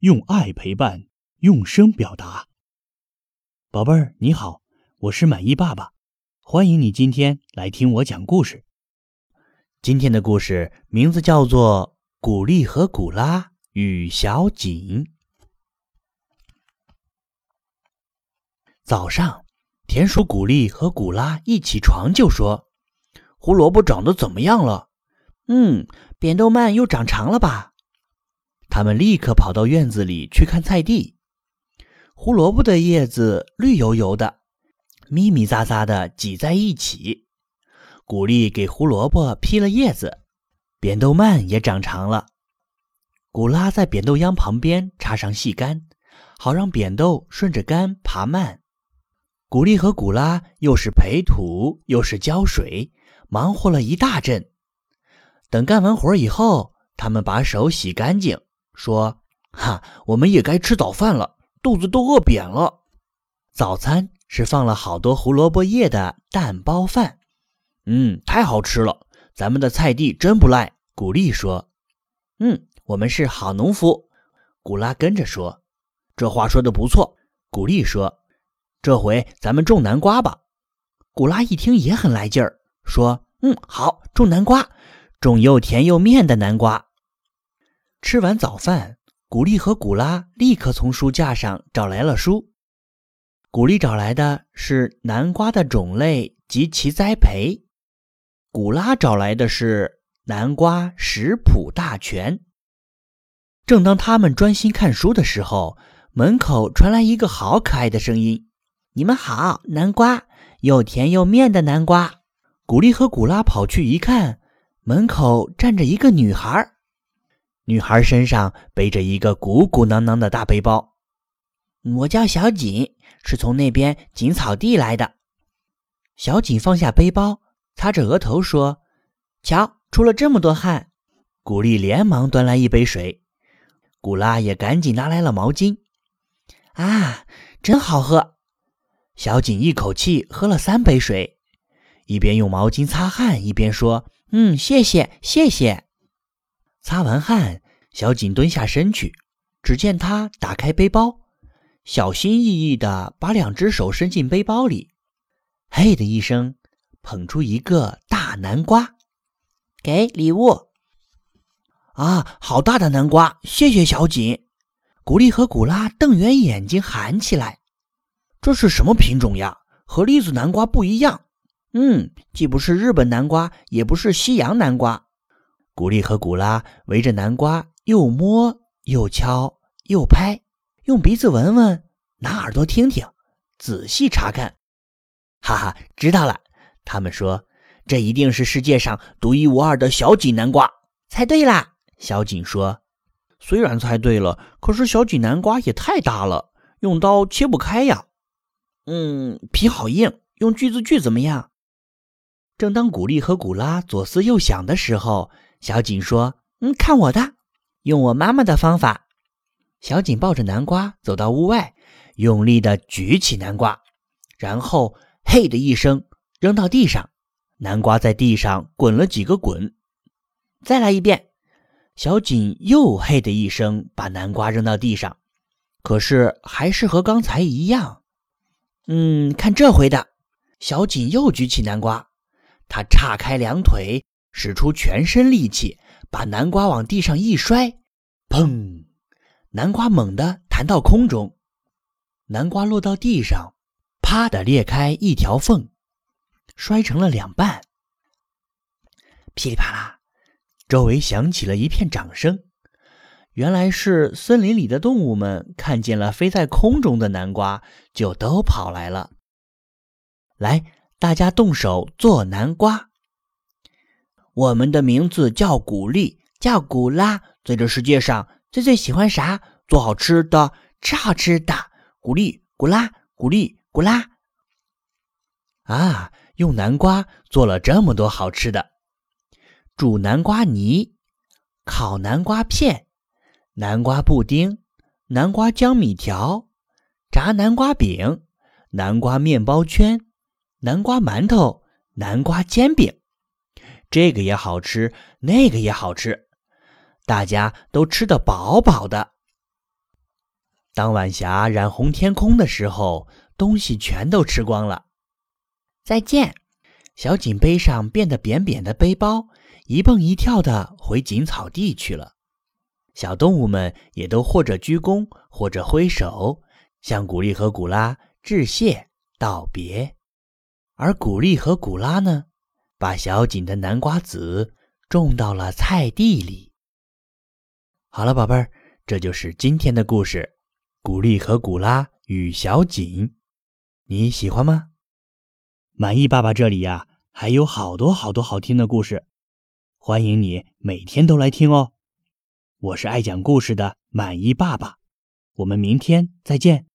用爱陪伴，用声表达。宝贝儿，你好，我是满意爸爸，欢迎你今天来听我讲故事。今天的故事名字叫做《古丽和古拉与小锦》。早上，田鼠古丽和古拉一起床就说：“胡萝卜长得怎么样了？”“嗯，扁豆蔓又长长了吧？”他们立刻跑到院子里去看菜地。胡萝卜的叶子绿油油的，密密匝匝的挤在一起。古丽给胡萝卜披了叶子，扁豆蔓也长长了。古拉在扁豆秧旁边插上细杆，好让扁豆顺着杆爬蔓。古丽和古拉又是培土又是浇水，忙活了一大阵。等干完活以后，他们把手洗干净。说：“哈，我们也该吃早饭了，肚子都饿扁了。早餐是放了好多胡萝卜叶的蛋包饭，嗯，太好吃了。咱们的菜地真不赖。”古丽说：“嗯，我们是好农夫。”古拉跟着说：“这话说的不错。”古丽说：“这回咱们种南瓜吧。”古拉一听也很来劲儿，说：“嗯，好，种南瓜，种又甜又面的南瓜。”吃完早饭，古丽和古拉立刻从书架上找来了书。古丽找来的是南瓜的种类及其栽培，古拉找来的是南瓜食谱大全。正当他们专心看书的时候，门口传来一个好可爱的声音：“你们好，南瓜，又甜又面的南瓜。”古丽和古拉跑去一看，门口站着一个女孩。女孩身上背着一个鼓鼓囊囊的大背包。我叫小锦，是从那边锦草地来的。小锦放下背包，擦着额头说：“瞧，出了这么多汗。”古丽连忙端来一杯水，古拉也赶紧拿来了毛巾。啊，真好喝！小锦一口气喝了三杯水，一边用毛巾擦汗，一边说：“嗯，谢谢，谢谢。”擦完汗，小锦蹲下身去，只见他打开背包，小心翼翼地把两只手伸进背包里，嘿的一声，捧出一个大南瓜，给礼物。啊，好大的南瓜！谢谢小锦。古丽和古拉瞪圆眼睛喊起来：“这是什么品种呀？和栗子南瓜不一样。嗯，既不是日本南瓜，也不是西洋南瓜。”古丽和古拉围着南瓜，又摸又敲又拍，用鼻子闻闻，拿耳朵听听，仔细查看。哈哈，知道了！他们说，这一定是世界上独一无二的小锦南瓜。猜对啦！小锦说：“虽然猜对了，可是小锦南瓜也太大了，用刀切不开呀。”嗯，皮好硬，用锯子锯怎么样？正当古丽和古拉左思右想的时候，小锦说：“嗯，看我的，用我妈妈的方法。”小锦抱着南瓜走到屋外，用力地举起南瓜，然后“嘿”的一声扔到地上，南瓜在地上滚了几个滚。再来一遍，小锦又“嘿”的一声把南瓜扔到地上，可是还是和刚才一样。嗯，看这回的，小锦又举起南瓜，他叉开两腿。使出全身力气，把南瓜往地上一摔，砰！南瓜猛地弹到空中，南瓜落到地上，啪的裂开一条缝，摔成了两半。噼里啪啦，周围响起了一片掌声。原来是森林里的动物们看见了飞在空中的南瓜，就都跑来了。来，大家动手做南瓜。我们的名字叫古丽，叫古拉，在这世界上最最喜欢啥？做好吃的，吃好吃的。古丽，古拉，古丽，古拉。啊，用南瓜做了这么多好吃的：煮南瓜泥、烤南瓜片、南瓜布丁、南瓜江米条、炸南瓜饼、南瓜面包圈、南瓜馒头、南瓜煎饼。这个也好吃，那个也好吃，大家都吃得饱饱的。当晚霞染红天空的时候，东西全都吃光了。再见，小锦背上变得扁扁的背包，一蹦一跳的回锦草地去了。小动物们也都或者鞠躬，或者挥手，向古丽和古拉致谢道别。而古丽和古拉呢，把小锦的南瓜籽种到了菜地里。好了，宝贝儿，这就是今天的故事：古丽和古拉与小锦。你喜欢吗？满意爸爸这里呀，还有好多好多好听的故事，欢迎你每天都来听哦。我是爱讲故事的满意爸爸，我们明天再见。